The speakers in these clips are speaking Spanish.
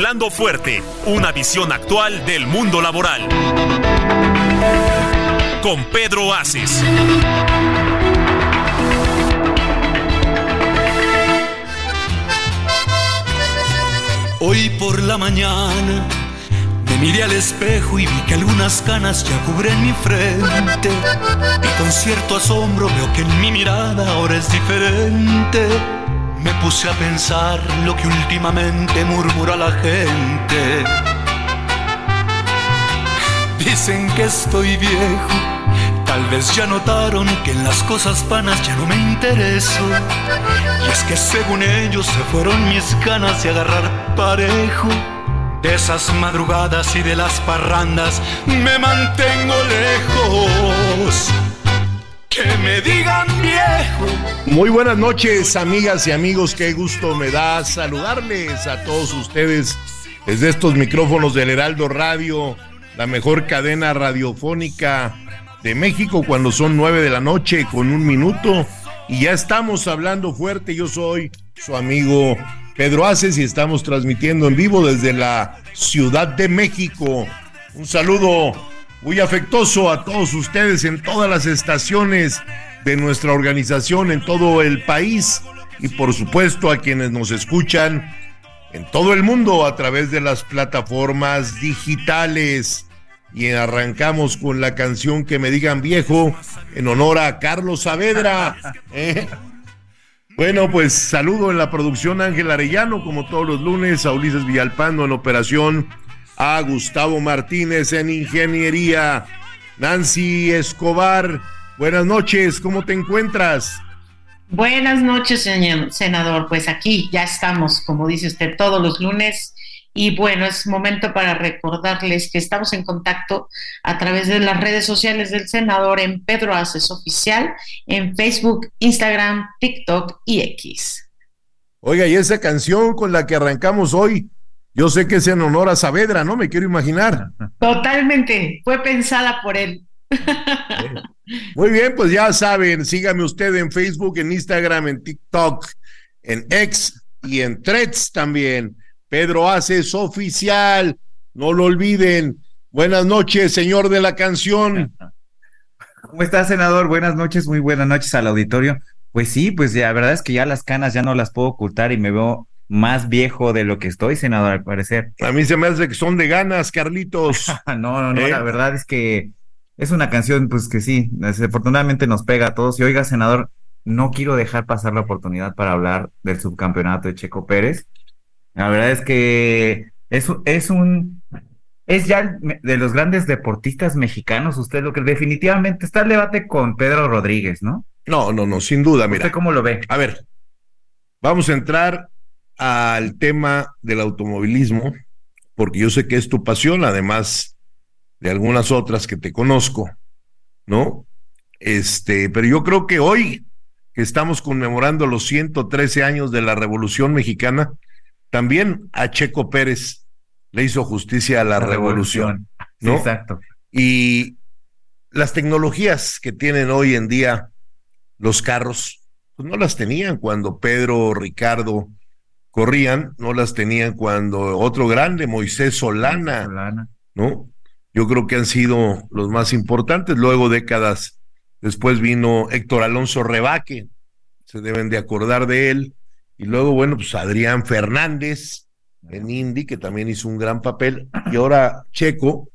Hablando fuerte, una visión actual del mundo laboral. Con Pedro Aces. Hoy por la mañana me miré al espejo y vi que algunas canas ya cubren mi frente. Y con cierto asombro veo que en mi mirada ahora es diferente. Me puse a pensar lo que últimamente murmura la gente. Dicen que estoy viejo. Tal vez ya notaron que en las cosas vanas ya no me intereso. Y es que según ellos se fueron mis ganas de agarrar parejo. De esas madrugadas y de las parrandas me mantengo lejos. Que me digan viejo. Muy buenas noches, amigas y amigos. Qué gusto me da saludarles a todos ustedes desde estos micrófonos del Heraldo Radio, la mejor cadena radiofónica de México, cuando son nueve de la noche con un minuto. Y ya estamos hablando fuerte. Yo soy su amigo Pedro Aces y estamos transmitiendo en vivo desde la Ciudad de México. Un saludo muy afectuoso a todos ustedes en todas las estaciones de nuestra organización en todo el país y por supuesto a quienes nos escuchan en todo el mundo a través de las plataformas digitales. Y arrancamos con la canción que me digan viejo en honor a Carlos Saavedra. ¿eh? Bueno, pues saludo en la producción Ángel Arellano, como todos los lunes, a Ulises Villalpando en operación, a Gustavo Martínez en ingeniería, Nancy Escobar. Buenas noches, ¿cómo te encuentras? Buenas noches, señor senador. Pues aquí ya estamos, como dice usted, todos los lunes. Y bueno, es momento para recordarles que estamos en contacto a través de las redes sociales del senador en Pedro Aces Oficial, en Facebook, Instagram, TikTok y X. Oiga, y esa canción con la que arrancamos hoy, yo sé que es en honor a Saavedra, ¿no? Me quiero imaginar. Totalmente, fue pensada por él. Muy bien, pues ya saben, sígame usted en Facebook, en Instagram, en TikTok, en X y en Threads también. Pedro Aces oficial, no lo olviden. Buenas noches, señor de la canción. ¿Cómo está, senador? Buenas noches, muy buenas noches al auditorio. Pues sí, pues la verdad es que ya las canas ya no las puedo ocultar y me veo más viejo de lo que estoy, senador, al parecer. A mí se me hace que son de ganas, Carlitos. no, no, no, ¿Eh? la verdad es que es una canción, pues que sí, desafortunadamente nos pega a todos. Y oiga, senador, no quiero dejar pasar la oportunidad para hablar del subcampeonato de Checo Pérez. La verdad es que es, es un, es ya de los grandes deportistas mexicanos, usted lo que definitivamente está el debate con Pedro Rodríguez, ¿no? No, no, no, sin duda, mira. ¿Usted cómo lo ve? A ver, vamos a entrar al tema del automovilismo, porque yo sé que es tu pasión, además de algunas otras que te conozco, ¿no? Este, pero yo creo que hoy que estamos conmemorando los 113 años de la Revolución Mexicana, también a Checo Pérez le hizo justicia a la, La revolución, revolución. Sí, ¿no? exacto. Y las tecnologías que tienen hoy en día los carros, pues no las tenían cuando Pedro Ricardo corrían, no las tenían cuando otro grande, Moisés Solana, Solana. ¿no? Yo creo que han sido los más importantes. Luego, décadas después vino Héctor Alonso Rebaque, se deben de acordar de él. Y luego, bueno, pues Adrián Fernández en Indy, que también hizo un gran papel. Y ahora Checo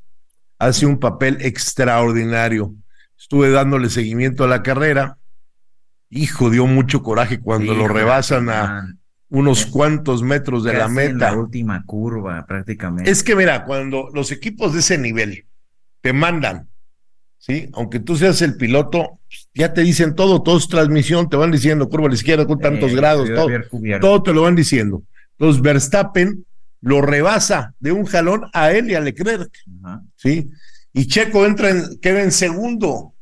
hace un papel extraordinario. Estuve dándole seguimiento a la carrera. Hijo, dio mucho coraje cuando Sí, lo rebasan a. unos cuantos metros de la en meta. La última curva, prácticamente. Es que mira, cuando los equipos de ese nivel te mandan ¿sí? Aunque tú seas el piloto, ya te dicen todo, todo es transmisión, te van diciendo curva a la izquierda con tantos Eh, grados, todo, todo te lo van diciendo. Entonces Verstappen lo rebasa de un jalón a él y a Leclerc, Ajá. ¿sí? Y Checo entra en, queda en segundo.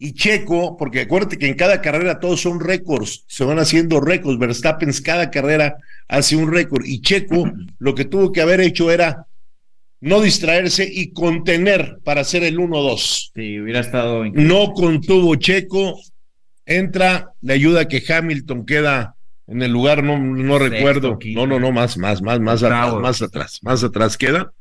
Y Checo, porque acuérdate que en cada carrera todos son récords, se van haciendo récords. Verstappen cada carrera hace un récord. Y Checo lo que tuvo que haber hecho era no distraerse y contener para hacer el 1-2. Sí, hubiera estado increíble. No contuvo Checo, entra, le ayuda que Hamilton queda en el lugar, no, no Sexto, recuerdo. No, no, no, más, más, más, más atrás, más atrás, más atrás queda.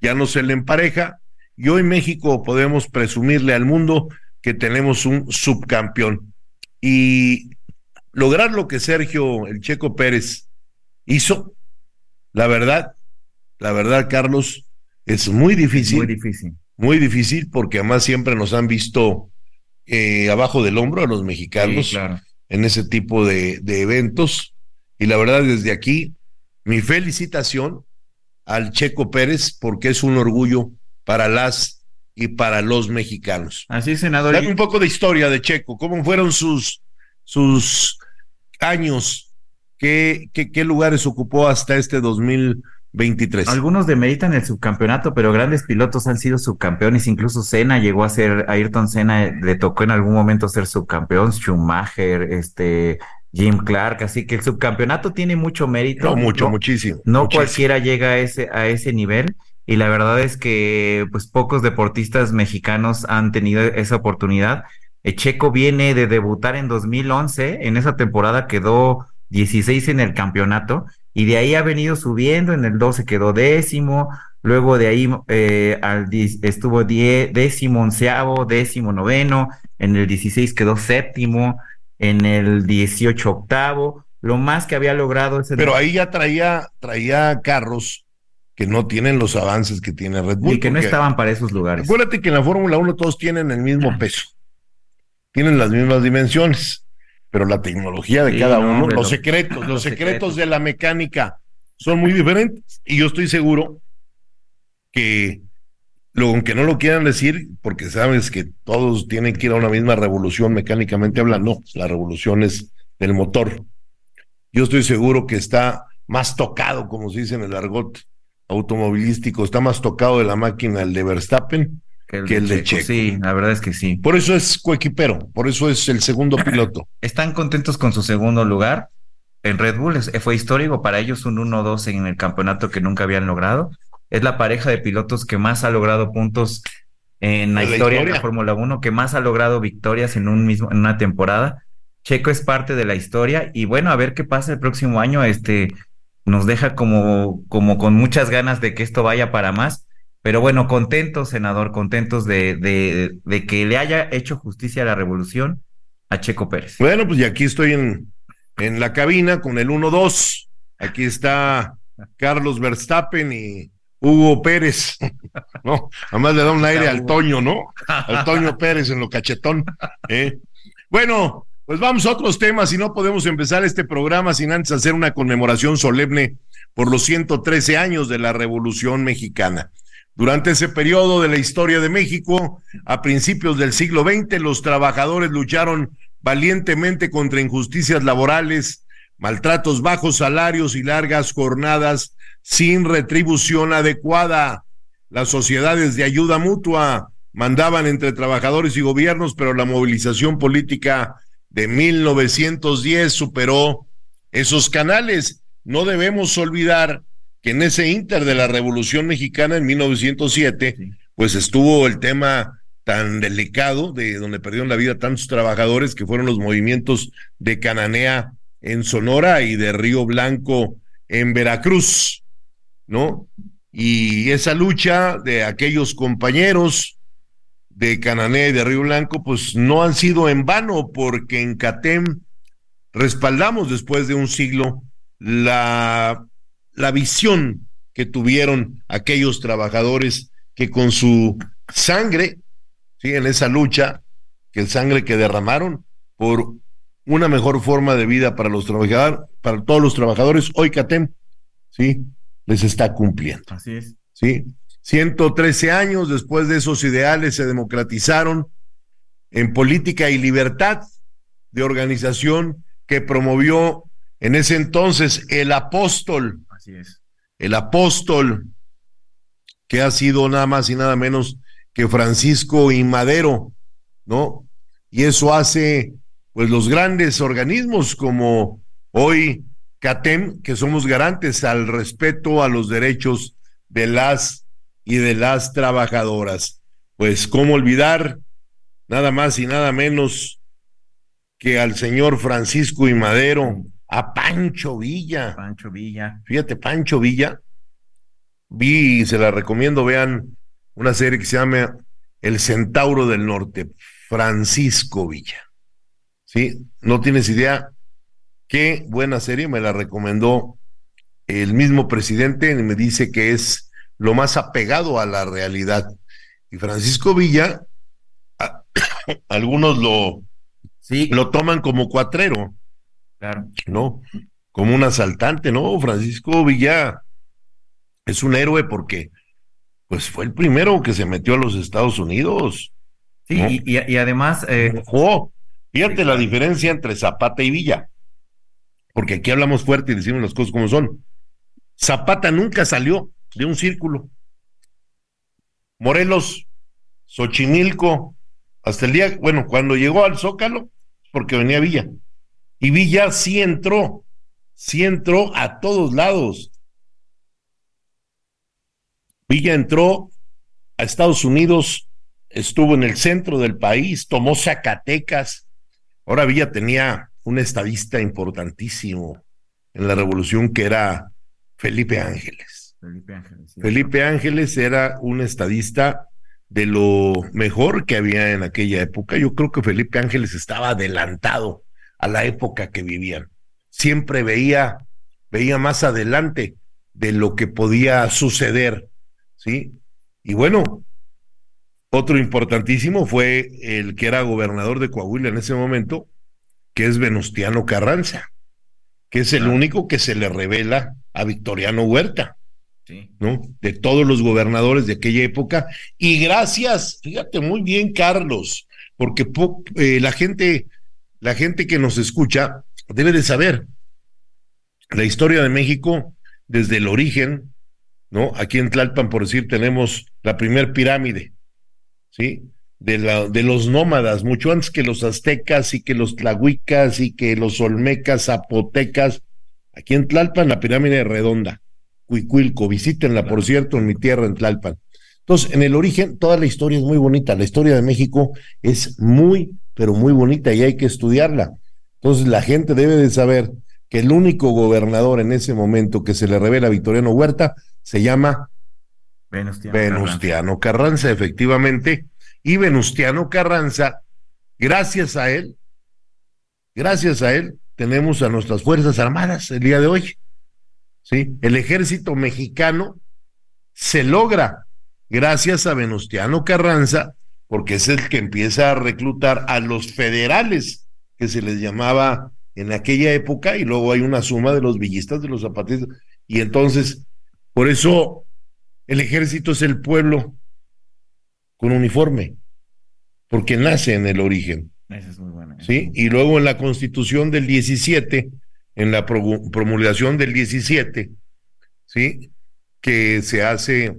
Ya no se le empareja. Y hoy México podemos presumirle al mundo que tenemos un subcampeón. Y lograr lo que Sergio el Checo Pérez hizo, la verdad, la verdad, Carlos, es muy difícil Muy difícil. muy difícil porque además siempre nos han visto eh, abajo del hombro a los mexicanos Sí, claro. en ese tipo de, de eventos. Y la verdad, desde aquí, mi felicitación al Checo Pérez porque es un orgullo para las y para los mexicanos. Así es, senador. Dame un poco de historia de Checo, cómo fueron sus, sus años, qué, qué, qué lugares ocupó hasta este 2023. Algunos demeritan el subcampeonato, pero grandes pilotos han sido subcampeones. Incluso Senna llegó a ser, Ayrton Senna le tocó en algún momento ser subcampeón, Schumacher, este, Jim Clark. Así que el subcampeonato tiene mucho mérito. No, mucho, No- muchísimo. No muchísimo. cualquiera llega a ese, a ese nivel. Y la verdad es que pues pocos deportistas mexicanos han tenido esa oportunidad. Eh, Checo viene de debutar en 2011, en esa temporada quedó 16 en el campeonato y de ahí ha venido subiendo, en el 12 quedó décimo, luego de ahí eh, al estuvo die- décimo onceavo, décimo noveno, en el 16 quedó séptimo, en el 18 octavo, lo más que había logrado es el Pero ahí ya traía, traía carros que no tienen los avances que tiene Red Bull. y que no estaban para esos lugares. Acuérdate que en la Fórmula 1 todos tienen el mismo peso, tienen las mismas dimensiones, pero la tecnología de Sí, cada no, uno, los lo- secretos, los, los secretos, secretos. de la mecánica son muy diferentes. Y yo estoy seguro que, aunque no lo quieran decir, porque sabes que todos tienen que ir a una misma revolución mecánicamente hablando, la revolución es del motor. Yo estoy seguro que está más tocado, como se dice en el argot automovilístico, está más tocado de la máquina el de Verstappen que el de Checo. Sí, la verdad es que sí. Por eso es coequipero, por eso es el segundo piloto. Están contentos con su segundo lugar en Red Bull. Es- Fue histórico para ellos un 1-2 en el campeonato que nunca habían logrado. Es la pareja de pilotos que más ha logrado puntos en la historia de la Fórmula 1, que más ha logrado victorias en un mismo en una temporada. Checo es parte de la historia y bueno, a ver qué pasa el próximo año. Este nos deja como como con muchas ganas de que esto vaya para más. Pero bueno, contentos, senador, contentos de, de, de que le haya hecho justicia a la revolución a Checo Pérez. Bueno, pues y aquí estoy en, en la cabina con el 1-2. Aquí está Carlos Verstappen y Hugo Pérez. No, además le da un aire al Toño, ¿no? Al Toño Pérez en lo cachetón. ¿eh? Bueno, pues vamos a otros temas y no podemos empezar este programa sin antes hacer una conmemoración solemne por los 113 años de la Revolución Mexicana. Durante ese periodo de la historia de México, a principios del siglo XX, los trabajadores lucharon valientemente contra injusticias laborales, maltratos, bajos salarios y largas jornadas sin retribución adecuada. Las sociedades de ayuda mutua mandaban entre trabajadores y gobiernos, pero la movilización política de 1910 superó esos canales. No debemos olvidar que en ese inter de la Revolución Mexicana en 1907, Sí. pues estuvo el tema tan delicado de donde perdieron la vida tantos trabajadores que fueron los movimientos de Cananea en Sonora y de Río Blanco en Veracruz, ¿no? Y esa lucha de aquellos compañeros de Cananea y de Río Blanco, pues no han sido en vano, porque en CATEM respaldamos después de un siglo la, la visión que tuvieron aquellos trabajadores que con su sangre, ¿sí? en esa lucha, que el sangre que derramaron por una mejor forma de vida para los trabajadores, para todos los trabajadores, hoy CATEM, ¿sí? Les está cumpliendo. Así es. ¿sí? 113 años después de esos ideales se democratizaron en política y libertad de organización que promovió en ese entonces el apóstol. Así es. El apóstol que ha sido nada más y nada menos que Francisco y Madero, ¿no? Y eso hace pues los grandes organismos como hoy CATEM, que somos garantes al respeto a los derechos de las y de las trabajadoras. Pues cómo olvidar nada más y nada menos que al señor Francisco y Madero, a Pancho Villa. Pancho Villa. Fíjate, Pancho Villa. Vi y se la recomiendo, vean una serie que se llama El Centauro del Norte, Francisco Villa. Sí, no tienes idea qué buena serie, me la recomendó el mismo presidente y me dice que es lo más apegado a la realidad. Y Francisco Villa, a, algunos lo, Sí, lo toman como cuatrero, claro. ¿no? Como un asaltante, ¿no? Francisco Villa es un héroe porque pues fue el primero que se metió a los Estados Unidos. Sí, ¿no? y, y- y además, eh, Ojo, fíjate la diferencia entre Zapata y Villa. Porque aquí hablamos fuerte y decimos las cosas como son. Zapata nunca salió de un círculo. Morelos, Xochimilco, hasta el día, bueno, cuando llegó al Zócalo, porque venía Villa. Y Villa sí entró, sí entró a todos lados. Villa entró a Estados Unidos, estuvo en el centro del país, tomó Zacatecas. Ahora Villa tenía un estadista importantísimo en la revolución que era Felipe Ángeles. Felipe Ángeles. sí. Felipe Ángeles era un estadista de lo mejor que había en aquella época. Yo creo que Felipe Ángeles estaba adelantado a la época que vivían. Siempre veía, veía más adelante de lo que podía suceder, ¿sí? Y bueno, otro importantísimo fue el que era gobernador de Coahuila en ese momento, que es Venustiano Carranza, que es el único que se le revela a Victoriano Huerta. De todos los gobernadores de aquella época. Y gracias, fíjate muy bien, Carlos, porque po- eh, la gente, la gente que nos escucha debe de saber la historia de México desde el origen, ¿no? Aquí en Tlalpan, por decir, tenemos la primer pirámide, ¿sí? De, la, de los nómadas, mucho antes que los aztecas y que los tlahuicas y que los olmecas, zapotecas. Aquí en Tlalpan, la pirámide redonda. Cuicuilco, visítenla, por cierto, en mi tierra, en Tlalpan. Entonces, en el origen, toda la historia es muy bonita. La historia de México es muy, pero muy bonita y hay que estudiarla. Entonces, la gente debe de saber que el único gobernador en ese momento que se le revela a Victoriano Huerta se llama Venustiano. Carranza. Venustiano Carranza, efectivamente. Y Venustiano Carranza, gracias a él, gracias a él, tenemos a nuestras Fuerzas Armadas el día de hoy. ¿Sí? El ejército mexicano se logra gracias a Venustiano Carranza, porque es el que empieza a reclutar a los federales, que se les llamaba en aquella época, y luego hay una suma de los villistas, de los zapatistas, y entonces, por eso el ejército es el pueblo con uniforme, porque nace en el origen. Es muy. ¿sí? Y luego en la constitución del 17, en la pro- promulgación del 17, ¿sí? Que se hace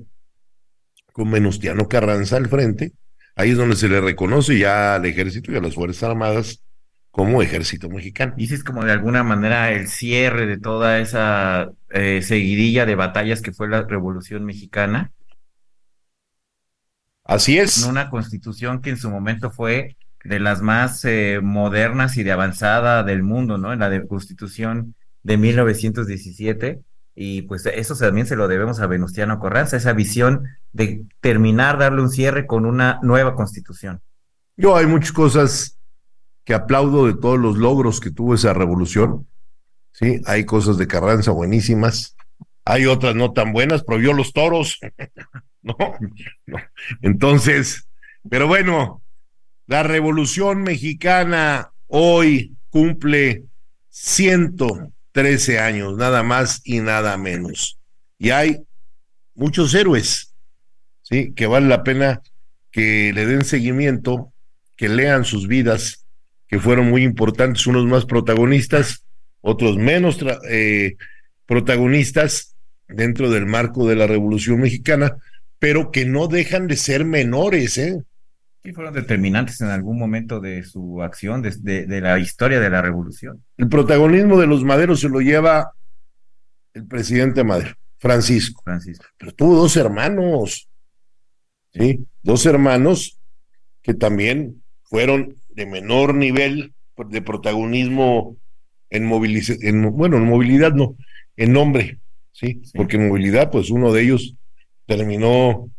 con Venustiano Carranza al frente, ahí es donde se le reconoce ya al ejército y a las Fuerzas Armadas como ejército mexicano. Y sí es como de alguna manera el cierre de toda esa eh, seguidilla de batallas que fue la Revolución Mexicana, Así es. una constitución que en su momento fue de las más eh, modernas y de avanzada del mundo, ¿no? En la de constitución de 1917. Y pues eso también se lo debemos a Venustiano Carranza, esa visión de terminar, darle un cierre con una nueva constitución. Yo hay muchas cosas que aplaudo de todos los logros que tuvo esa revolución. Sí, hay cosas de Carranza buenísimas. Hay otras no tan buenas, prohibió los toros. no. Entonces, pero bueno, la revolución mexicana hoy cumple 113 años, nada más y nada menos. Y hay muchos héroes ¿sí? Que vale la pena que le den seguimiento, que lean sus vidas, que fueron muy importantes, unos más protagonistas, otros menos eh, protagonistas dentro del marco de la Revolución Mexicana, pero que no dejan de ser menores, ¿eh? Y fueron determinantes en algún momento de su acción, de, de, la historia de la revolución. El protagonismo de los maderos se lo lleva el presidente Madero, Francisco. Francisco. Pero tuvo dos hermanos, ¿sí? Dos hermanos que también fueron de menor nivel de protagonismo en movilidad, bueno, en movilidad no, en nombre, ¿sí? Porque en movilidad, pues uno de ellos terminó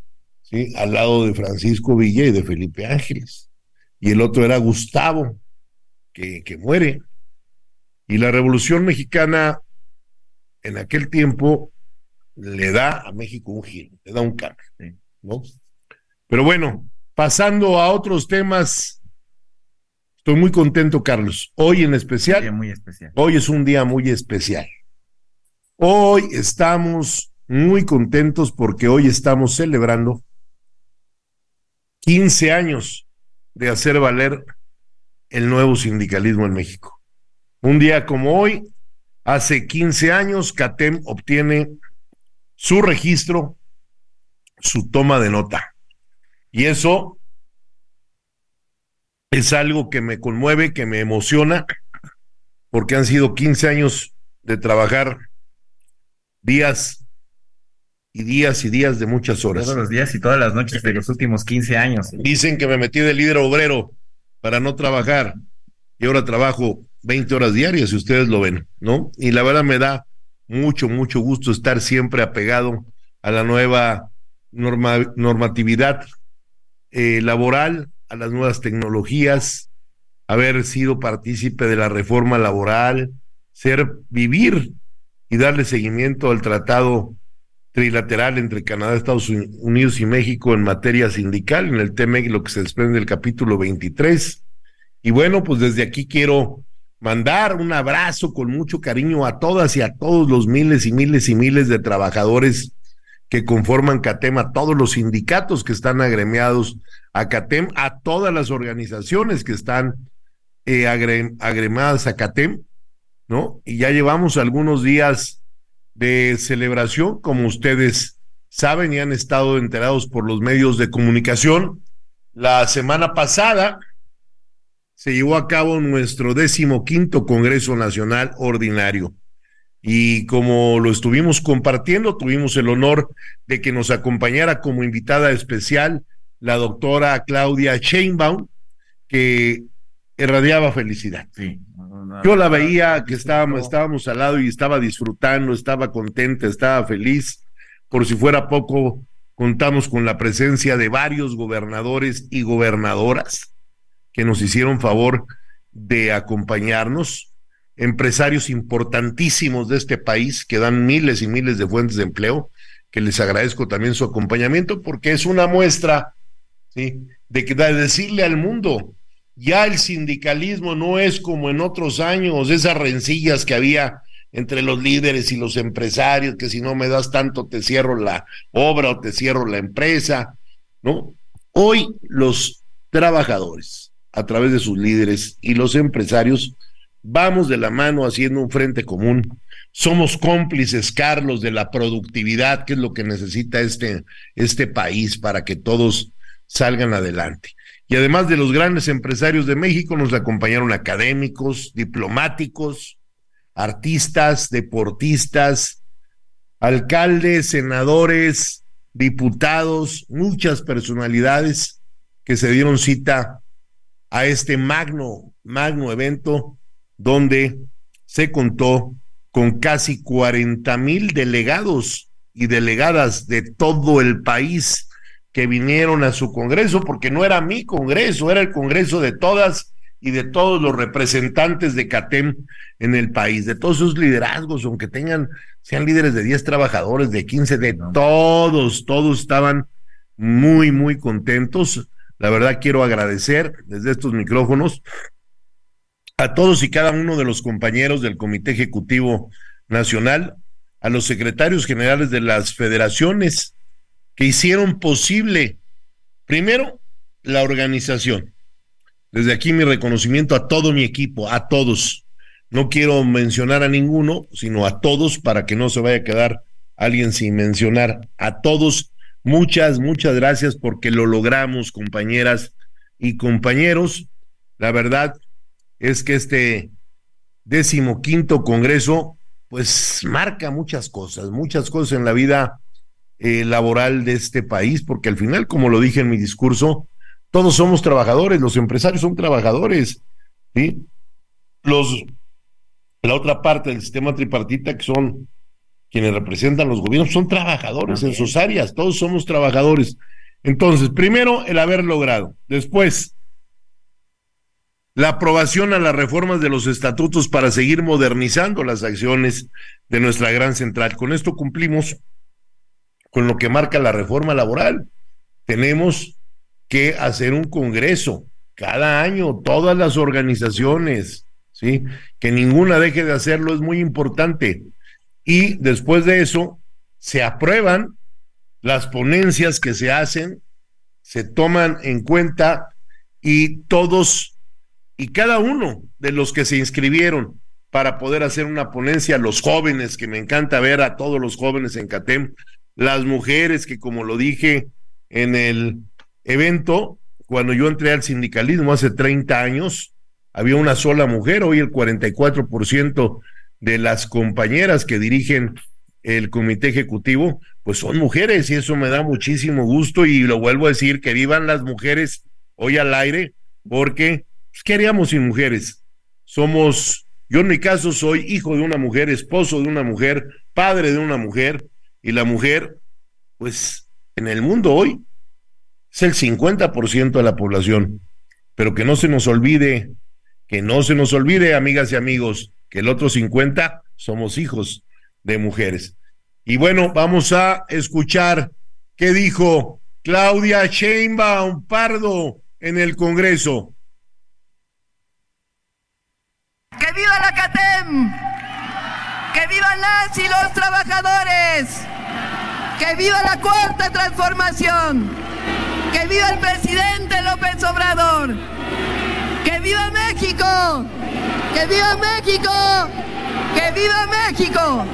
¿sí? al lado de Francisco Villa y de Felipe Ángeles. Y el otro era Gustavo, que, que muere. Y la Revolución Mexicana en aquel tiempo le da a México un giro, le da un cambio, ¿no? Pero bueno, pasando a otros temas, estoy muy contento, Carlos. Hoy en especial, muy especial. hoy es un día muy especial. Hoy estamos muy contentos porque hoy estamos celebrando 15 años de hacer valer el nuevo sindicalismo en México. Un día como hoy, hace 15 años, CATEM obtiene su registro, su toma de nota. Y eso es algo que me conmueve, que me emociona, porque han sido 15 años de trabajar días y días y días de muchas horas. Todos los días y todas las noches de los últimos 15 años. Dicen que me metí de líder obrero para no trabajar y ahora trabajo 20 horas diarias, si ustedes lo ven, ¿no? Y la verdad me da mucho, mucho gusto estar siempre apegado a la nueva normatividad eh, laboral, a las nuevas tecnologías, haber sido partícipe de la reforma laboral, ser, vivir y darle seguimiento al tratado trilateral entre Canadá, Estados Unidos y México en materia sindical, en el TMEC, lo que se desprende del capítulo 23. Y bueno, pues desde aquí quiero mandar un abrazo con mucho cariño a todas y a todos los miles y miles y miles de trabajadores que conforman CATEM, a todos los sindicatos que están agremiados a CATEM, a todas las organizaciones que están eh, agremadas a CATEM, ¿no? Y ya llevamos algunos días de celebración, como ustedes saben y han estado enterados por los medios de comunicación. La semana pasada se llevó a cabo nuestro décimo quinto Congreso Nacional Ordinario. Y como lo estuvimos compartiendo, tuvimos el honor de que nos acompañara como invitada especial la doctora Claudia Sheinbaum, que irradiaba felicidad. Sí. Yo la veía que estábamos, estábamos al lado y estaba disfrutando, estaba contenta, estaba feliz. Por si fuera poco, contamos con la presencia de varios gobernadores y gobernadoras que nos hicieron favor de acompañarnos, empresarios importantísimos de este país que dan miles y miles de fuentes de empleo, que les agradezco también su acompañamiento porque es una muestra ¿sí? de que de decirle al mundo, ya el sindicalismo no es como en otros años, esas rencillas que había entre los líderes y los empresarios, que si no me das tanto te cierro la obra o te cierro la empresa, ¿no? Hoy los trabajadores, a través de sus líderes y los empresarios, vamos de la mano haciendo un frente común. Somos cómplices, Carlos, de la productividad, que es lo que necesita este, este país para que todos salgan adelante. Y además de los grandes empresarios de México, nos acompañaron académicos, diplomáticos, artistas, deportistas, alcaldes, senadores, diputados, muchas personalidades que se dieron cita a este magno, magno evento donde se contó con casi 40 mil delegados y delegadas de todo el país que vinieron a su Congreso, porque no era mi Congreso, era el Congreso de todas y de todos los representantes de CATEM en el país, de todos sus liderazgos, aunque tengan, sean líderes de 10 trabajadores, de 15, de todos, todos estaban muy, muy contentos. La verdad quiero agradecer desde estos micrófonos a todos y cada uno de los compañeros del Comité Ejecutivo Nacional, a los secretarios generales de las federaciones, que hicieron posible, primero, la organización. Desde aquí mi reconocimiento a todo mi equipo, a todos. No quiero mencionar a ninguno, sino a todos para que no se vaya a quedar alguien sin mencionar. A todos, muchas, muchas gracias porque lo logramos, compañeras y compañeros. La verdad es que este decimoquinto congreso, pues marca muchas cosas, muchas cosas en la vida eh, laboral de este país, porque al final, como lo dije en mi discurso, todos somos trabajadores, los empresarios son trabajadores, ¿sí? Los, la otra parte del sistema tripartita, que son quienes representan los gobiernos, son trabajadores en sus áreas, todos somos trabajadores. Entonces, primero, el haber logrado. Después, la aprobación a las reformas de los estatutos para seguir modernizando las acciones de nuestra gran central. Con esto cumplimos con lo que marca la reforma laboral. Tenemos que hacer un congreso cada año, todas las organizaciones, ¿sí? Que ninguna deje de hacerlo es muy importante. Y después de eso, se aprueban las ponencias que se hacen, se toman en cuenta y todos y cada uno de los que se inscribieron para poder hacer una ponencia, los jóvenes, que me encanta ver a todos los jóvenes en CATEM, las mujeres que como lo dije en el evento, cuando yo entré al sindicalismo hace 30 años, había una sola mujer, hoy el 44% de las compañeras que dirigen el comité ejecutivo, pues son mujeres y eso me da muchísimo gusto y lo vuelvo a decir, que vivan las mujeres hoy al aire, porque pues, ¿qué haríamos sin mujeres? Somos, yo en mi caso soy hijo de una mujer, esposo de una mujer, padre de una mujer, y la mujer, pues en el mundo hoy es el 50% de la población. Pero que no se nos olvide, que no se nos olvide, amigas y amigos, que el otro 50 somos hijos de mujeres. Y bueno, vamos a escuchar qué dijo Claudia Sheinbaum Pardo en el Congreso. ¡Que viva la CATEM! ¡Que vivan las y los trabajadores! ¡Que viva la cuarta transformación! ¡Que viva el presidente López Obrador! ¡Que viva México! ¡Que viva México! ¡Que viva México!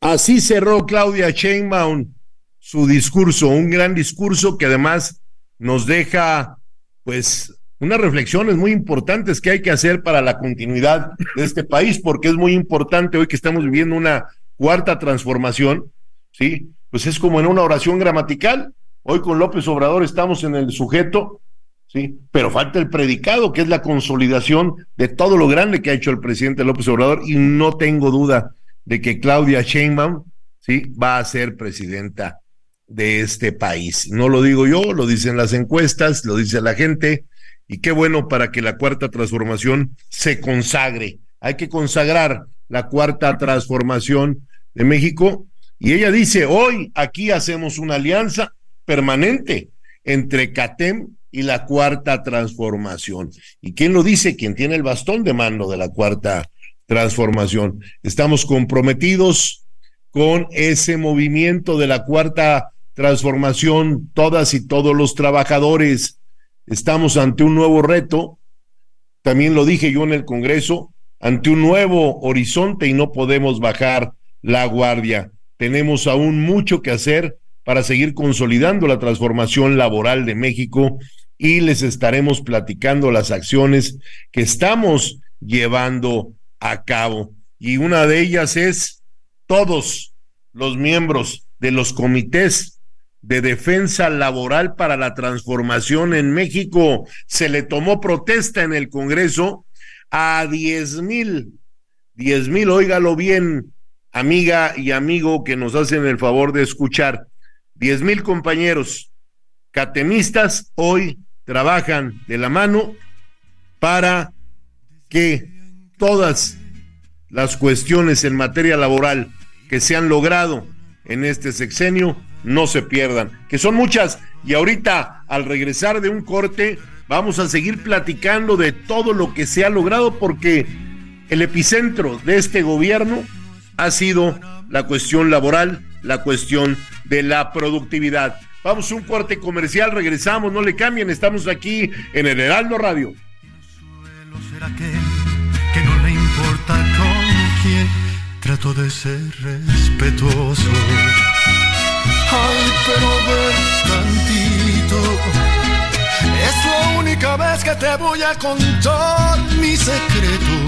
Así cerró Claudia Sheinbaum su discurso, un gran discurso que además nos deja pues unas reflexiones muy importantes que hay que hacer para la continuidad de este país, porque es muy importante hoy que estamos viviendo una cuarta transformación, ¿sí? Pues es como en una oración gramatical. Hoy con López Obrador estamos en el sujeto, ¿sí? Pero falta el predicado, que es la consolidación de todo lo grande que ha hecho el presidente López Obrador, y no tengo duda de que Claudia Sheinbaum, ¿sí? Va a ser presidenta de este país. No lo digo yo, lo dicen las encuestas, lo dice la gente, y qué bueno para que la cuarta transformación se consagre. Hay que consagrar la cuarta transformación de México. Y ella dice, hoy aquí hacemos una alianza permanente entre CATEM y la cuarta transformación. ¿Y quién lo dice? Quien tiene el bastón de mando de la cuarta transformación. Estamos comprometidos con ese movimiento de la cuarta transformación, todas y todos los trabajadores. Estamos ante un nuevo reto, también lo dije yo en el Congreso, ante un nuevo horizonte y no podemos bajar la guardia. Tenemos aún mucho que hacer para seguir consolidando la transformación laboral de México y les estaremos platicando las acciones que estamos llevando a cabo. Y una de ellas es todos los miembros de los comités de defensa laboral para la transformación en México. Se le tomó protesta en el Congreso a diez mil, diez mil, óigalo bien, amiga y amigo que nos hacen el favor de escuchar. Diez mil compañeros catemistas hoy trabajan de la mano para que todas las cuestiones en materia laboral que se han logrado en este sexenio no se pierdan, que son muchas. Y ahorita, al regresar de un corte, vamos a seguir platicando de todo lo que se ha logrado porque el epicentro de este gobierno ha sido la cuestión laboral la cuestión de la productividad. Vamos a un corte comercial, regresamos, no le cambien, estamos aquí en el Heraldo Radio. que no le importa con quién trato de ser respetuoso. Ay, pero ven tantito. Es la única vez que te voy a contar mi secreto.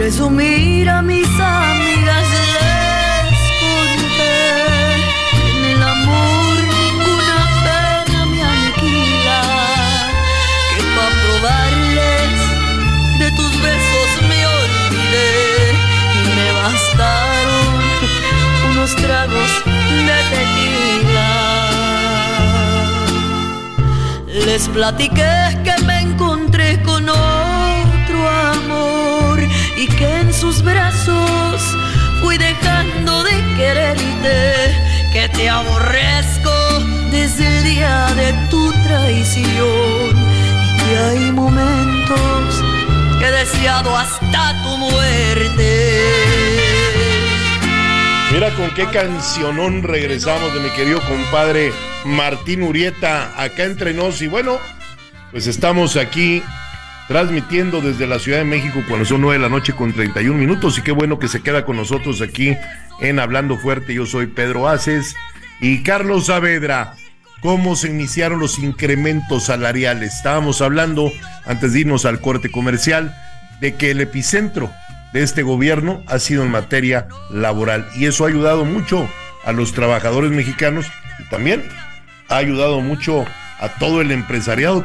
Presumir a mis amigas les conté en el amor ninguna pena me aniquila que pa' probarles de tus besos me olvidé y me bastaron unos tragos de tequila. Les platiqué que me encontré con otro y que en sus brazos fui dejando de quererte, que te aborrezco desde el día de tu traición y que hay momentos que he deseado hasta tu muerte. Mira con qué cancionón regresamos de mi querido compadre Martín Urieta acá entre nos y bueno, pues estamos aquí transmitiendo desde la Ciudad de México cuando son nueve de la noche con 31 minutos y qué bueno que se queda con nosotros aquí en Hablando Fuerte. Yo soy Pedro Aces y Carlos Saavedra. ¿Cómo se iniciaron los incrementos salariales? Estábamos hablando, antes de irnos al corte comercial, de que el epicentro de este gobierno ha sido en materia laboral y eso ha ayudado mucho a los trabajadores mexicanos y también ha ayudado mucho a todo el empresariado.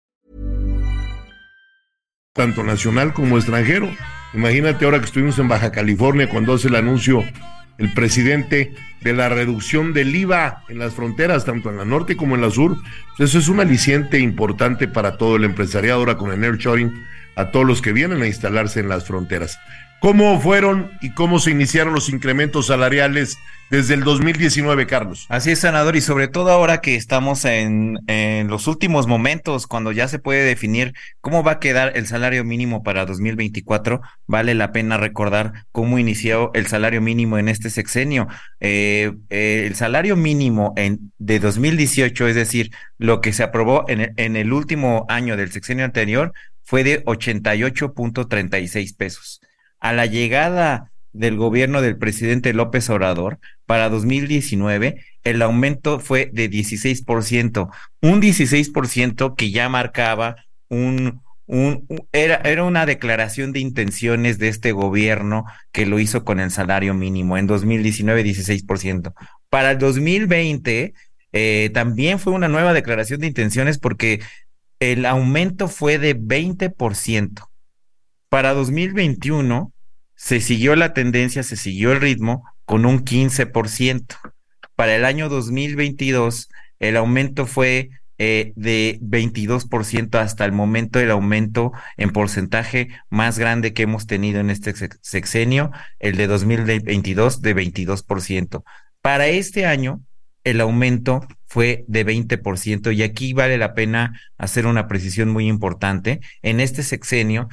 Tanto nacional como extranjero. Imagínate ahora que estuvimos en Baja California cuando hace el anuncio el presidente de la reducción del IVA en las fronteras, tanto en la norte como en la sur. Pues eso es un aliciente importante para todo el empresariado ahora con el nearshoring, a todos los que vienen a instalarse en las fronteras. ¿Cómo fueron y cómo se iniciaron los incrementos salariales desde el 2019, Carlos? Así es, senador, y sobre todo ahora que estamos en, los últimos momentos, cuando ya se puede definir cómo va a quedar el salario mínimo para 2024, vale la pena recordar cómo inició el salario mínimo en este sexenio. Eh, eh, el salario mínimo en, de 2018, es decir, lo que se aprobó en, en el último año del sexenio anterior, fue de 88.36 pesos a la llegada del gobierno del presidente López Obrador para 2019, el aumento fue de 16%, un 16% que ya marcaba un, era, era una declaración de intenciones de este gobierno que lo hizo con el salario mínimo en 2019, 16%. Para el 2020, eh, también fue una nueva declaración de intenciones porque el aumento fue de 20%. Para 2021 se siguió la tendencia, se siguió el ritmo con un 15%. Para el año 2022, el aumento fue eh, de 22% hasta el momento, el aumento en porcentaje más grande que hemos tenido en este sexenio, el de 2022 de 22%. Para este año, el aumento fue de 20% y aquí vale la pena hacer una precisión muy importante. En este sexenio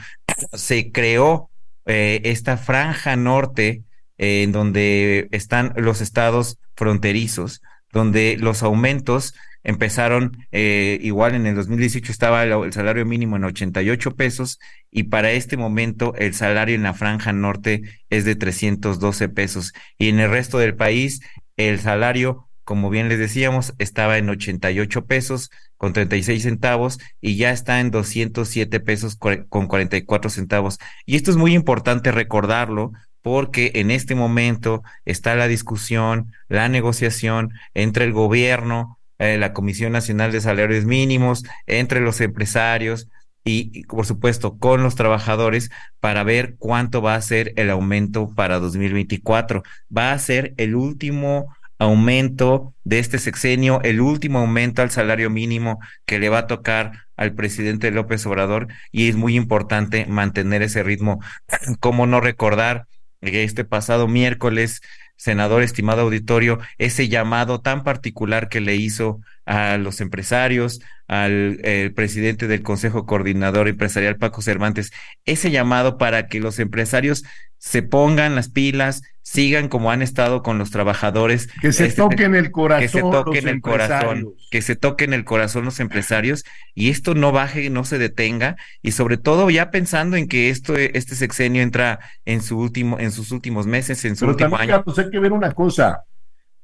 se creó eh, esta franja norte eh, en donde están los estados fronterizos, donde los aumentos empezaron eh, igual en el 2018 estaba el, salario mínimo en 88 pesos y para este momento el salario en la franja norte es de 312 pesos y en el resto del país el salario como bien les decíamos, estaba en 88 pesos con 36 centavos y ya está en 207 pesos con 44 centavos. Y esto es muy importante recordarlo porque en este momento está la discusión, la negociación entre el gobierno, eh, la Comisión Nacional de Salarios Mínimos, entre los empresarios y, por supuesto, con los trabajadores para ver cuánto va a ser el aumento para 2024. Va a ser el último aumento de este sexenio, el último aumento al salario mínimo que le va a tocar al presidente López Obrador y es muy importante mantener ese ritmo. ¿Cómo no recordar que este pasado miércoles, senador estimado auditorio, ese llamado tan particular que le hizo a los empresarios, al presidente del Consejo Coordinador Empresarial, Paco Cervantes, ese llamado para que los empresarios se pongan las pilas, sigan como han estado con los trabajadores. Que se este, toquen el corazón. Que se toquen el corazón, que se toquen el corazón los empresarios y esto no baje, no se detenga y sobre todo ya pensando en que esto, este sexenio entra en su último, en sus últimos meses, en su último año. hay que ver una cosa.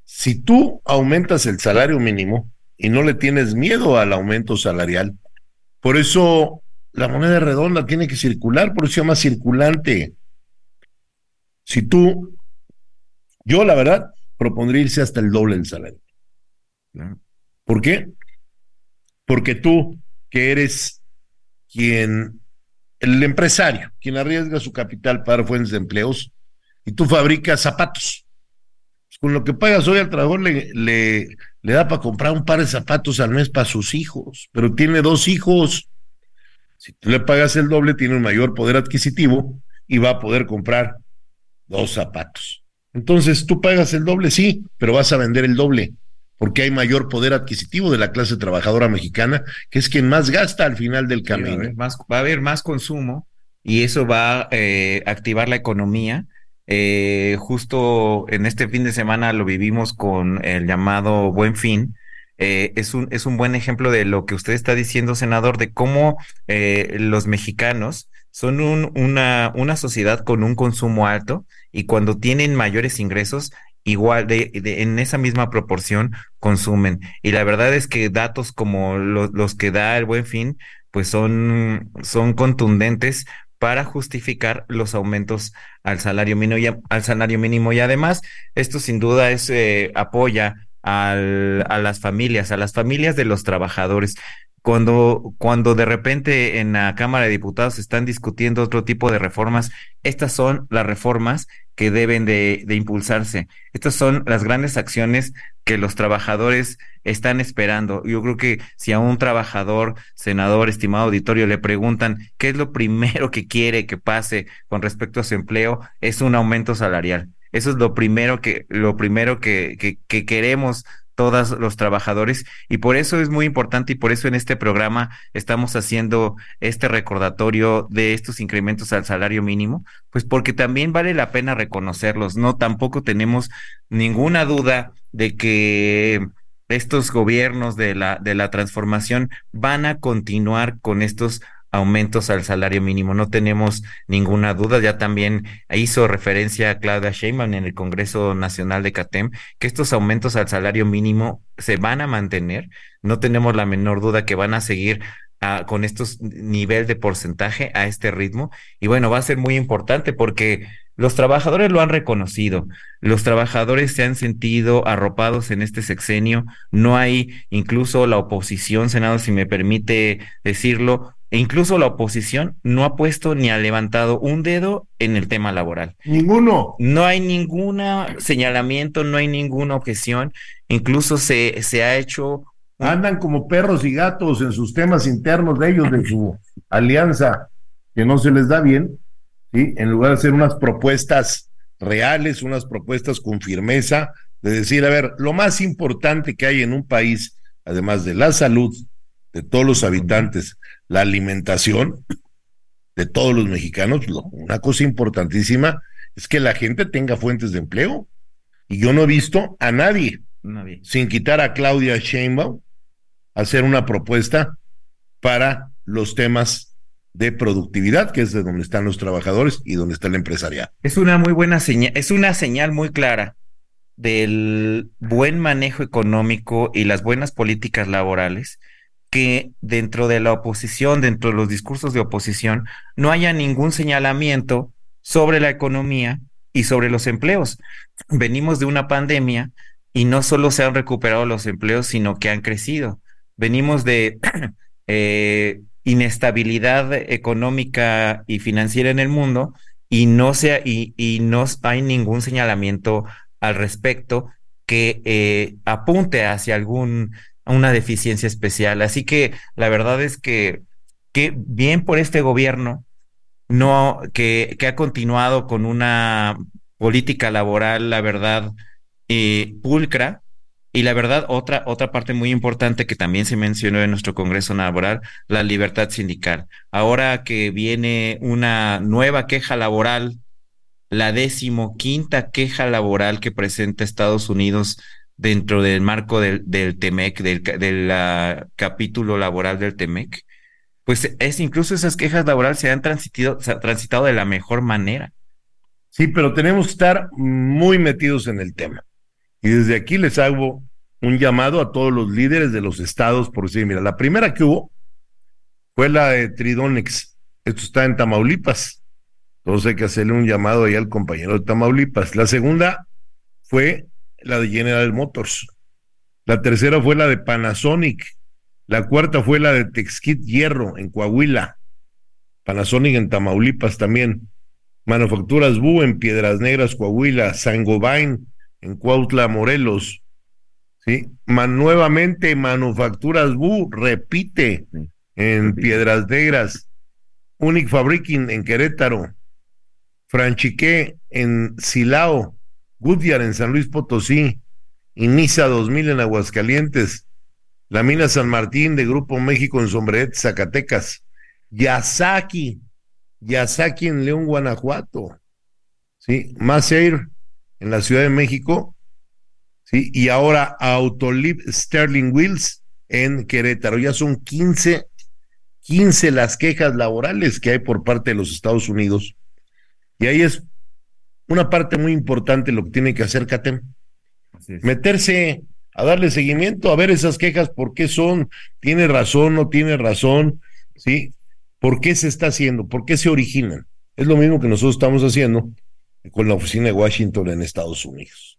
Si tú aumentas el salario mínimo y no le tienes miedo al aumento salarial, por eso la moneda redonda tiene que circular, por eso se llama circulante. Si tú yo, la verdad, propondría irse hasta el doble del salario. ¿Por qué? Porque tú, que eres quien, el empresario, quien arriesga su capital para fuentes de empleos, y tú fabricas zapatos. Pues, con lo que pagas hoy al trabajador le, le, le da para comprar un par de zapatos al mes para sus hijos, pero tiene dos hijos. Si tú le pagas el doble, tiene un mayor poder adquisitivo y va a poder comprar dos zapatos. Entonces, tú pagas el doble, sí, pero vas a vender el doble, porque hay mayor poder adquisitivo de la clase trabajadora mexicana, que es quien más gasta al final del camino. va, a haber más, consumo y eso va a eh, activar la economía. Eh, justo en este fin de semana lo vivimos con el llamado Buen Fin. Eh, es, un, es un buen ejemplo de lo que usted está diciendo, senador, de cómo los mexicanos son un, una, una sociedad con un consumo alto y cuando tienen mayores ingresos, igual de, en esa misma proporción consumen. Y la verdad es que datos como los que da el buen fin, pues son, son contundentes para justificar los aumentos al salario mínimo y, al salario mínimo. Y además, esto sin duda es eh, apoya a las familias, a las familias de los trabajadores cuando, cuando de repente en la Cámara de Diputados están discutiendo otro tipo de reformas, estas son las reformas que deben de, de, impulsarse. Estas son las grandes acciones que los trabajadores están esperando. Yo creo que si a un trabajador, senador, estimado auditorio, le preguntan qué es lo primero que quiere que pase con respecto a su empleo, es un aumento salarial. Eso es lo primero que, lo primero que, que, que queremos todos los trabajadores y por eso es muy importante y por eso en este programa estamos haciendo este recordatorio de estos incrementos al salario mínimo, pues porque también vale la pena reconocerlos, no tampoco tenemos ninguna duda de que estos gobiernos de la de la transformación van a continuar con estos aumentos al salario mínimo. No tenemos ninguna duda. Ya también hizo referencia a Claudia Sheinbaum en el Congreso Nacional de CATEM que estos aumentos al salario mínimo se van a mantener. No tenemos la menor duda que van a seguir ah, con estos nivel de porcentaje a este ritmo. Y bueno, va a ser muy importante porque los trabajadores lo han reconocido, los trabajadores se han sentido arropados en este sexenio, no hay incluso la oposición, Senado, si me permite decirlo, e incluso la oposición no ha puesto ni ha levantado un dedo en el tema laboral. Ninguno. No hay ningún señalamiento, no hay ninguna objeción. Incluso se, se ha hecho. Andan como perros y gatos en sus temas internos de ellos, de su alianza, que no se les da bien, ¿sí? En lugar de hacer unas propuestas reales, unas propuestas con firmeza, de decir, a ver, lo más importante que hay en un país, además de la salud de todos los habitantes, la alimentación de todos los mexicanos, una cosa importantísima es que la gente tenga fuentes de empleo. Y yo no he visto a nadie, sin quitar a Claudia Sheinbaum, hacer una propuesta para los temas de productividad, que es de donde están los trabajadores y donde está el empresariado. Es una muy buena señal, es una señal muy clara del buen manejo económico y las buenas políticas laborales que dentro de la oposición, dentro de los discursos de oposición, no haya ningún señalamiento sobre la economía y sobre los empleos. Venimos de una pandemia y no solo se han recuperado los empleos, sino que han crecido. Venimos de eh, inestabilidad económica y financiera en el mundo y no, hay ningún señalamiento al respecto que eh, apunte hacia algún una deficiencia especial. Así que la verdad es que, que bien por este gobierno no que, que ha continuado con una política laboral, la verdad, eh, pulcra. Y la verdad, otra, otra parte muy importante que también se mencionó en nuestro Congreso Laboral, la libertad sindical. Ahora que viene una nueva queja laboral la decimoquinta queja laboral que presenta Estados Unidos dentro del marco del, del TEMEC, del, capítulo laboral del TEMEC, pues es incluso esas quejas laborales se han transitado, se transitado de la mejor manera. Sí, pero tenemos que estar muy metidos en el tema. Y desde aquí les hago un llamado a todos los líderes de los estados por decir, mira, la primera que hubo fue la de Tridonex. Esto está en Tamaulipas. Entonces hay que hacerle un llamado ahí al compañero de Tamaulipas. La segunda fue la de General Motors. La tercera fue la de Panasonic. La cuarta fue la de Texkit Hierro en Coahuila. Panasonic en Tamaulipas también. Manufacturas Bu en Piedras Negras, Coahuila. Sangobain en Cuautla, Morelos. ¿Sí? nuevamente Manufacturas Bu repite en Piedras Negras. Unic Fabriking en Querétaro. Franchiqué en Silao, Goodyear en San Luis Potosí, Inisa 2000 en Aguascalientes, la mina San Martín de Grupo México en Sombreret, Zacatecas, Yasaki, Yasaki en León, Guanajuato, ¿sí? Maseir en la Ciudad de México, ¿sí? Y ahora Autolib Sterling Wheels en Querétaro. Ya son 15, 15 las quejas laborales que hay por parte de los Estados Unidos y ahí es una parte muy importante lo que tiene que hacer CATEM. Meterse a darle seguimiento, a ver esas quejas, por qué son, tiene razón, no tiene razón, ¿sí? ¿Por qué se está haciendo? ¿Por qué se originan? Es lo mismo que nosotros estamos haciendo con la oficina de Washington en Estados Unidos.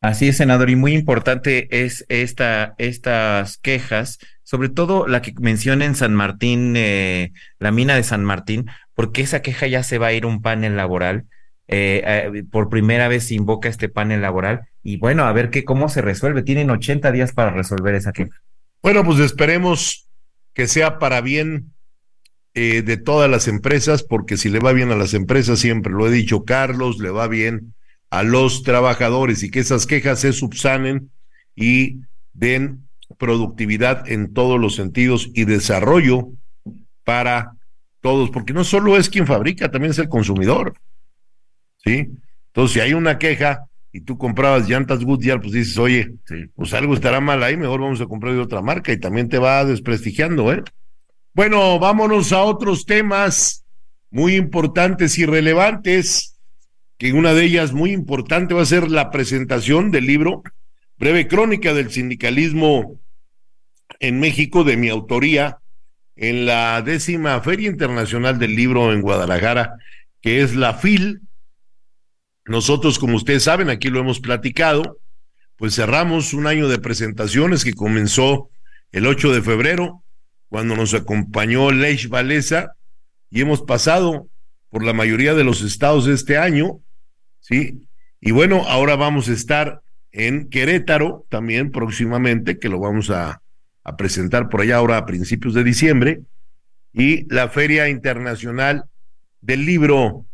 Así es, senador, y muy importante es esta, estas quejas, sobre todo la que menciona en San Martín, eh, la mina de San Martín, porque esa queja ya se va a ir un panel laboral. Eh, eh, por primera vez se invoca este panel laboral y bueno, a ver qué, cómo se resuelve. Tienen 80 días para resolver esa queja. Bueno, pues esperemos que sea para bien eh, de todas las empresas, porque si le va bien a las empresas, siempre lo he dicho, Carlos, le va bien a los trabajadores y que esas quejas se subsanen y den productividad en todos los sentidos y desarrollo para todos, porque no solo es quien fabrica, también es el consumidor. ¿Sí? Entonces, si hay una queja y tú comprabas llantas Goodyear, pues dices, oye, pues algo estará mal ahí, mejor vamos a comprar de otra marca y también te va desprestigiando, ¿eh? Bueno, vámonos a otros temas muy importantes y relevantes, que una de ellas muy importante va a ser la presentación del libro Breve Crónica del Sindicalismo en México de mi autoría, en la décima Feria Internacional del Libro en Guadalajara, que es la FIL. Nosotros, como ustedes saben, aquí lo hemos platicado, pues cerramos un año de presentaciones que comenzó el 8 de febrero, cuando nos acompañó Leish Valesa, y hemos pasado por la mayoría de los estados de este año, ¿sí? Y bueno, ahora vamos a estar en Querétaro también próximamente, que lo vamos a, a presentar por allá ahora a principios de diciembre, y la Feria Internacional del Libro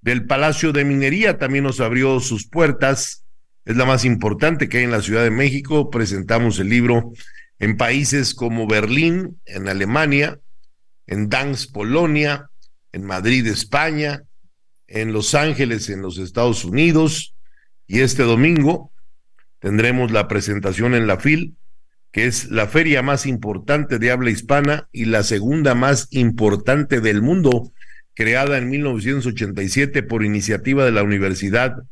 del Palacio de Minería también nos abrió sus puertas. Es la más importante que hay en la Ciudad de México. Presentamos el libro en países como Berlín, en Alemania, en Dansk, Polonia, en Madrid, España, en Los Ángeles, en los Estados Unidos. Y este domingo tendremos la presentación en la FIL que es la feria más importante de habla hispana y la segunda más importante del mundo, creada en 1987 por iniciativa de la Universidad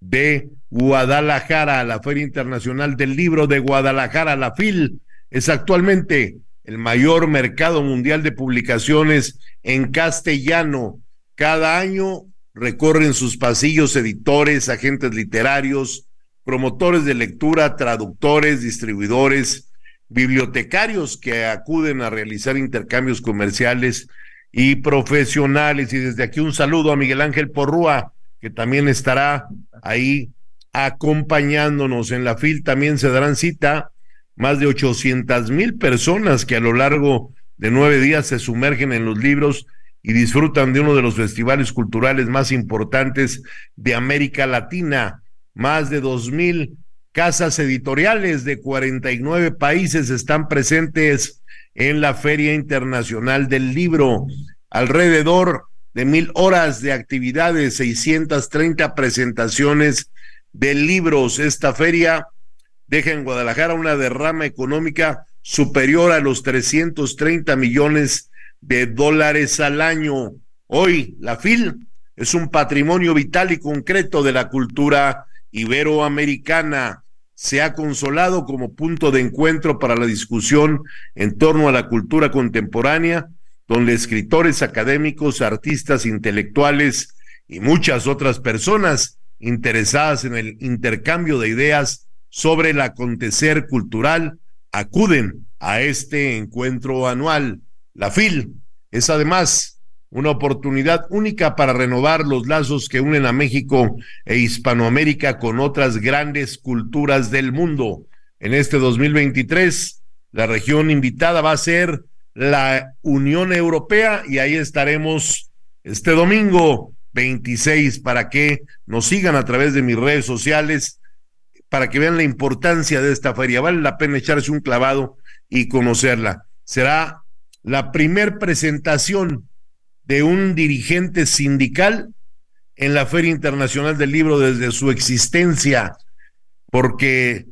de Guadalajara, la Feria Internacional del Libro de Guadalajara, la FIL, es actualmente el mayor mercado mundial de publicaciones en castellano. Cada año recorren sus pasillos editores, agentes literarios, promotores de lectura, traductores, distribuidores, bibliotecarios que acuden a realizar intercambios comerciales y profesionales. Y desde aquí un saludo a Miguel Ángel Porrúa, que también estará ahí acompañándonos. En la FIL también se darán cita más de 800 mil personas que a lo largo de nueve días se sumergen en los libros y disfrutan de uno de los festivales culturales más importantes de América Latina. Más de dos mil casas editoriales de 49 países están presentes en la Feria Internacional del Libro. Alrededor de mil horas de actividades, 630 presentaciones de libros. Esta feria deja en Guadalajara una derrama económica superior a los 330 millones de dólares al año. Hoy, la FIL es un patrimonio vital y concreto de la cultura iberoamericana. Se ha consolado como punto de encuentro para la discusión en torno a la cultura contemporánea, donde escritores académicos, artistas intelectuales y muchas otras personas interesadas en el intercambio de ideas sobre el acontecer cultural acuden a este encuentro anual. La FIL es además una oportunidad única para renovar los lazos que unen a México e Hispanoamérica con otras grandes culturas del mundo. En este 2023, la región invitada va a ser la Unión Europea y ahí estaremos este domingo 26 para que nos sigan a través de mis redes sociales para que vean la importancia de esta feria. Vale la pena echarse un clavado y conocerla. Será la primer presentación de un dirigente sindical en la Feria Internacional del Libro desde su existencia, porque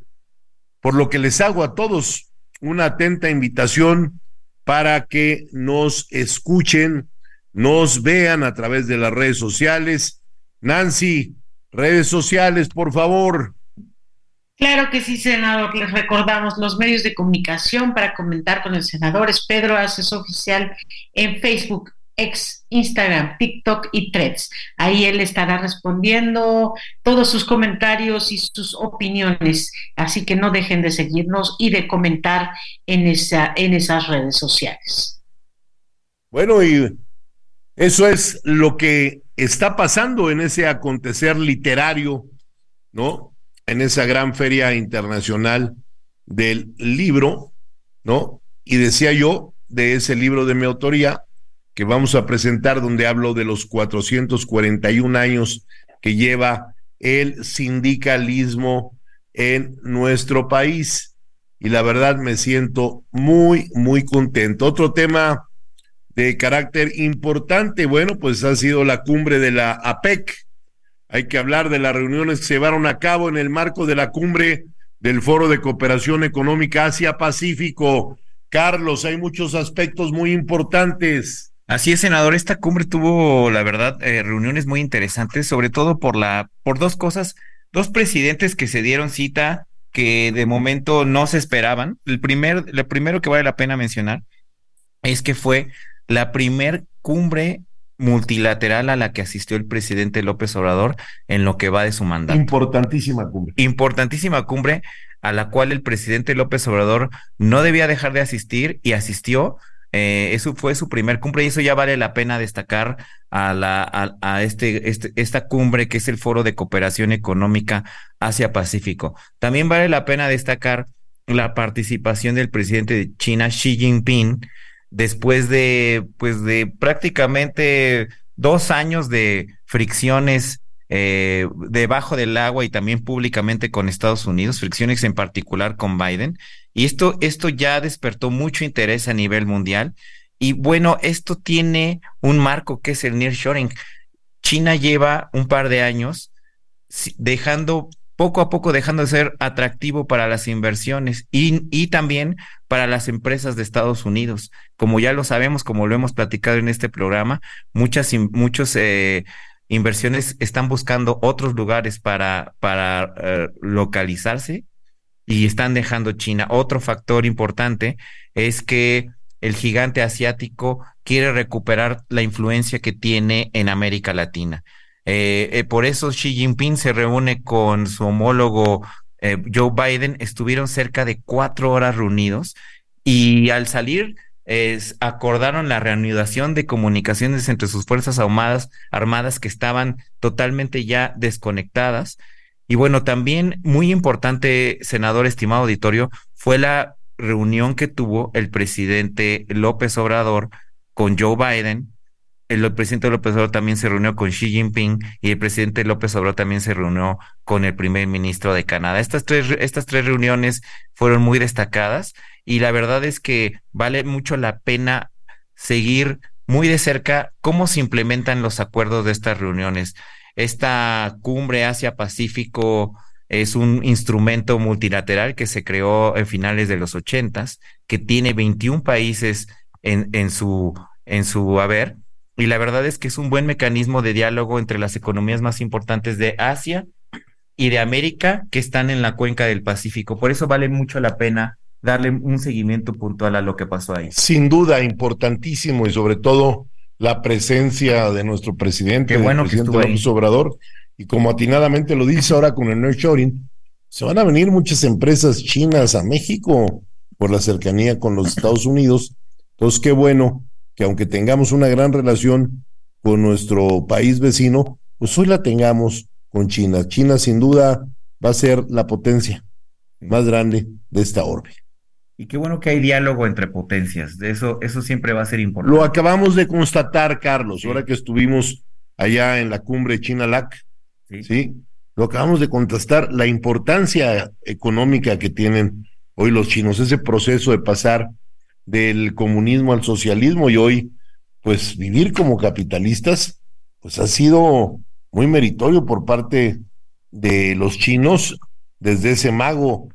por lo que les hago a todos una atenta invitación para que nos escuchen, nos vean a través de las redes sociales. Nancy, redes sociales, por favor. Claro que sí, senador. Les recordamos los medios de comunicación para comentar con el senador. Es Pedro Aces Oficial en Facebook, ex Instagram, TikTok y Threads. Ahí él estará respondiendo todos sus comentarios y sus opiniones. Así que no dejen de seguirnos y de comentar en, esa, en esas redes sociales. Bueno, y eso es lo que está pasando en ese acontecer literario, ¿no? en esa gran feria internacional del libro, ¿no? Y decía yo de ese libro de mi autoría que vamos a presentar donde hablo de los 441 años que lleva el sindicalismo en nuestro país. Y la verdad me siento muy, muy contento. Otro tema de carácter importante, bueno, pues ha sido la cumbre de la APEC, hay que hablar de las reuniones que se llevaron a cabo en el marco de la cumbre del Foro de Cooperación Económica Asia-Pacífico. Carlos, hay muchos aspectos muy importantes. Así es, senador. Esta cumbre tuvo, la verdad, eh, reuniones muy interesantes, sobre todo por la, por dos cosas, dos presidentes que se dieron cita que de momento no se esperaban. El primer, lo primero que vale la pena mencionar es que fue la primer cumbre multilateral a la que asistió el presidente López Obrador en lo que va de su mandato. Importantísima cumbre. Importantísima cumbre a la cual el presidente López Obrador no debía dejar de asistir y asistió. Eh, eso fue su primer cumbre y eso ya vale la pena destacar a, la, a, este, este, esta cumbre que es el Foro de Cooperación Económica Asia-Pacífico. También vale la pena destacar la participación del presidente de China, Xi Jinping, después de, pues, de prácticamente dos años de fricciones eh, debajo del agua y también públicamente con Estados Unidos, fricciones en particular con Biden. Y esto, esto ya despertó mucho interés a nivel mundial. Y bueno, esto tiene un marco que es el nearshoring. China lleva un par de años dejando poco a poco dejando de ser atractivo para las inversiones y, y, también para las empresas de Estados Unidos. Como ya lo sabemos, como lo hemos platicado en este programa, muchas muchos eh, inversiones están buscando otros lugares para, para eh, localizarse y están dejando China. Otro factor importante es que el gigante asiático quiere recuperar la influencia que tiene en América Latina. Eh, eh, por eso Xi Jinping se reúne con su homólogo eh, Joe Biden. Estuvieron cerca de cuatro horas reunidos y al salir acordaron la reanudación de comunicaciones entre sus fuerzas armadas, armadas que estaban totalmente ya desconectadas. Y bueno, también muy importante, senador, estimado auditorio, fue la reunión que tuvo el presidente López Obrador con Joe Biden el presidente López Obrador también se reunió con Xi Jinping y el presidente López Obrador también se reunió con el primer ministro de Canadá. Estas tres, estas tres reuniones fueron muy destacadas y la verdad es que vale mucho la pena seguir muy de cerca cómo se implementan los acuerdos de estas reuniones. Esta cumbre Asia-Pacífico es un instrumento multilateral que se creó en finales de los ochentas, que tiene 21 países en, en, su, en su haber y la verdad es que es un buen mecanismo de diálogo entre las economías más importantes de Asia y de América que están en la cuenca del Pacífico. Por eso vale mucho la pena darle un seguimiento puntual a lo que pasó ahí. Sin duda, importantísimo y sobre todo la presencia de nuestro presidente, Qué bueno presidente que López Obrador, y como atinadamente lo dice ahora con el Shoring, se van a venir muchas empresas chinas a México por la cercanía con los Estados Unidos. Entonces, qué bueno que aunque tengamos una gran relación con nuestro país vecino, pues hoy la tengamos con China. China sin duda va a ser la potencia más grande de esta orbe. Y qué bueno que hay diálogo entre potencias, de eso, eso siempre va a ser importante. Lo acabamos de constatar, Carlos, ahora que estuvimos allá en la cumbre China-LAC, sí. ¿sí? Lo acabamos de contrastar, la importancia económica que tienen hoy los chinos, ese proceso de pasar del comunismo al socialismo y hoy, pues vivir como capitalistas, pues ha sido muy meritorio por parte de los chinos desde ese mago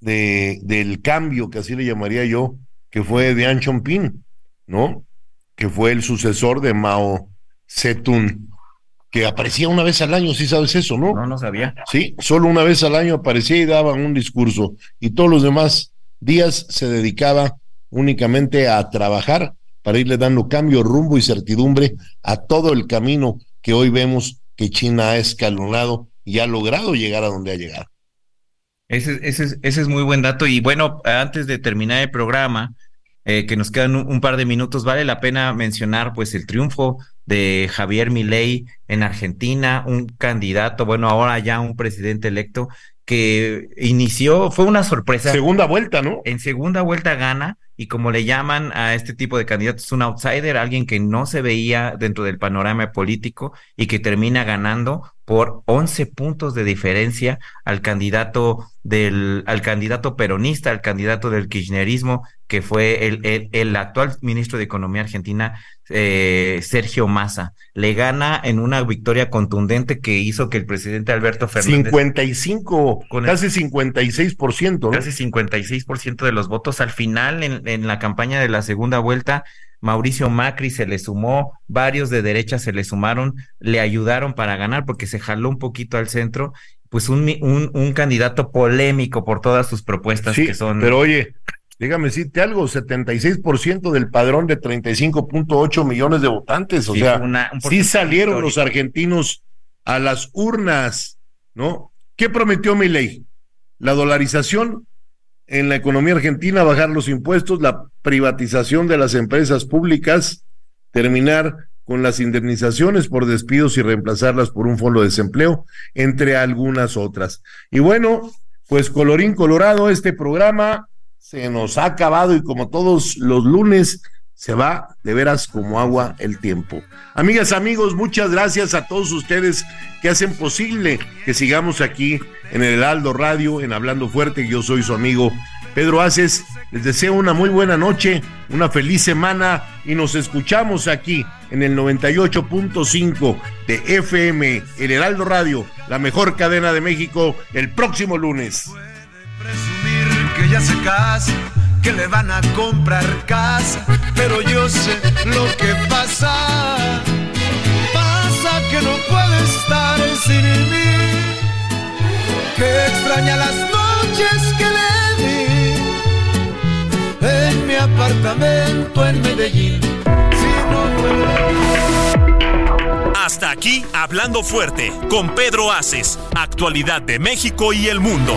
de, del cambio, que así le llamaría yo, que fue de Chongping, ¿no? Que fue el sucesor de Mao Zedong, que aparecía una vez al año, si sabes eso, ¿no? No, no sabía. Sí, solo una vez al año aparecía y daba un discurso, y todos los demás días se dedicaba únicamente a trabajar para irle dando cambio, rumbo y certidumbre a todo el camino que hoy vemos que China ha escalonado y ha logrado llegar a donde ha llegado. Ese, ese, ese es muy buen dato. Y bueno, antes de terminar el programa, eh, que nos quedan un, un, par de minutos, vale la pena mencionar pues el triunfo de Javier Milei en Argentina, un candidato, bueno, ahora ya un presidente electo que inició, fue una sorpresa. Segunda vuelta, ¿no? En segunda vuelta gana y como le llaman a este tipo de candidatos, un outsider, alguien que no se veía dentro del panorama político y que termina ganando por 11 puntos de diferencia al candidato del, al candidato peronista, al candidato del kirchnerismo, que fue el, el, el actual ministro de Economía argentina, eh, Sergio Massa. Le gana en una victoria contundente que hizo que el presidente Alberto Fernández. 55, con casi el, 56%. ¿no? Casi 56% de los votos. Al final, en, en la campaña de la segunda vuelta, Mauricio Macri se le sumó, varios de derecha se le sumaron, le ayudaron para ganar porque se jaló un poquito al centro, pues un, un, un candidato polémico por todas sus propuestas sí, que son. Pero oye, déjame decirte algo, 76% del padrón de 35.8 millones de votantes, o sí, sea, una, sí salieron histórico. los argentinos a las urnas, ¿no? ¿Qué prometió mi ley? La dolarización en la economía argentina, bajar los impuestos, la privatización de las empresas públicas, terminar con las indemnizaciones por despidos y reemplazarlas por un fondo de desempleo, entre algunas otras. Y bueno, pues colorín colorado, este programa se nos ha acabado y como todos los lunes se va de veras como agua el tiempo. Amigas, amigos, muchas gracias a todos ustedes que hacen posible que sigamos aquí en el Heraldo Radio, en Hablando Fuerte. Yo soy su amigo Pedro Aces, les deseo una muy buena noche, una feliz semana y nos escuchamos aquí en el 98.5 de FM, el Heraldo Radio, la mejor cadena de México, el próximo lunes. Ya se casa, que le van a comprar casa, pero yo sé lo que pasa. Pasa que no puede estar sin mí, que extraña las noches que le di en mi apartamento en Medellín. Si no vuelve- Hasta aquí Hablando Fuerte con Pedro Aces, actualidad de México y el mundo.